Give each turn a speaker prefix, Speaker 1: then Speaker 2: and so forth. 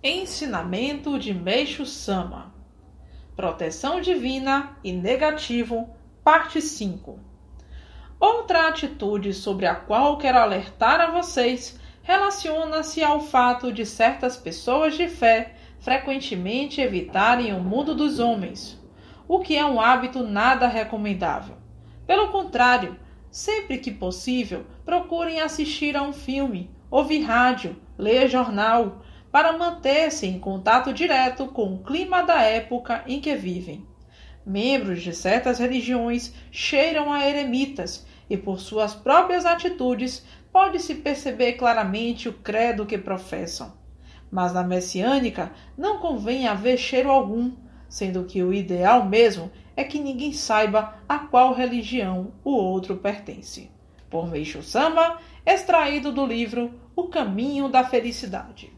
Speaker 1: Ensinamento de Meixo Sama Proteção Divina e Negativo, Parte 5 Outra atitude sobre a qual quero alertar a vocês relaciona-se ao fato de certas pessoas de fé frequentemente evitarem o mundo dos homens, o que é um hábito nada recomendável. Pelo contrário, sempre que possível, procurem assistir a um filme, ouvir rádio, ler jornal, para manter-se em contato direto com o clima da época em que vivem. Membros de certas religiões cheiram a eremitas e, por suas próprias atitudes, pode-se perceber claramente o credo que professam. Mas na messiânica não convém haver cheiro algum, sendo que o ideal mesmo é que ninguém saiba a qual religião o outro pertence. Por Meixo Sama, extraído do livro O Caminho da Felicidade.